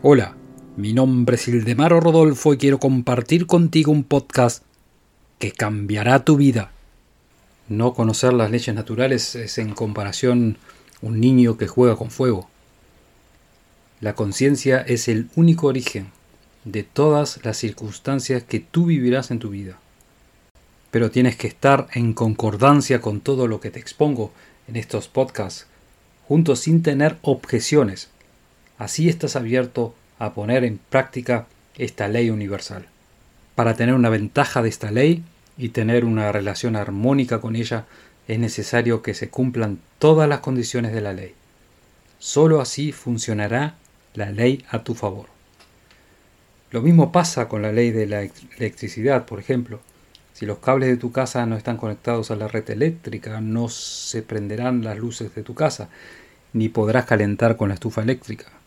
Hola, mi nombre es Ildemaro Rodolfo y quiero compartir contigo un podcast que cambiará tu vida. No conocer las leyes naturales es en comparación un niño que juega con fuego. La conciencia es el único origen de todas las circunstancias que tú vivirás en tu vida. Pero tienes que estar en concordancia con todo lo que te expongo en estos podcasts, juntos sin tener objeciones Así estás abierto a poner en práctica esta ley universal. Para tener una ventaja de esta ley y tener una relación armónica con ella, es necesario que se cumplan todas las condiciones de la ley. Solo así funcionará la ley a tu favor. Lo mismo pasa con la ley de la electricidad, por ejemplo. Si los cables de tu casa no están conectados a la red eléctrica, no se prenderán las luces de tu casa, ni podrás calentar con la estufa eléctrica.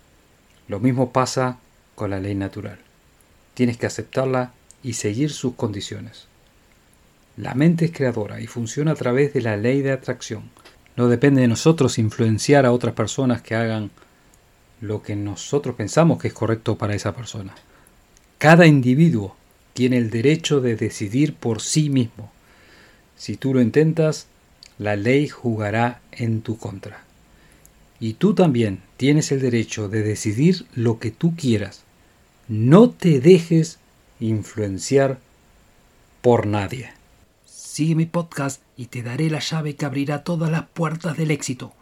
Lo mismo pasa con la ley natural. Tienes que aceptarla y seguir sus condiciones. La mente es creadora y funciona a través de la ley de atracción. No depende de nosotros influenciar a otras personas que hagan lo que nosotros pensamos que es correcto para esa persona. Cada individuo tiene el derecho de decidir por sí mismo. Si tú lo intentas, la ley jugará en tu contra. Y tú también tienes el derecho de decidir lo que tú quieras. No te dejes influenciar por nadie. Sigue mi podcast y te daré la llave que abrirá todas las puertas del éxito.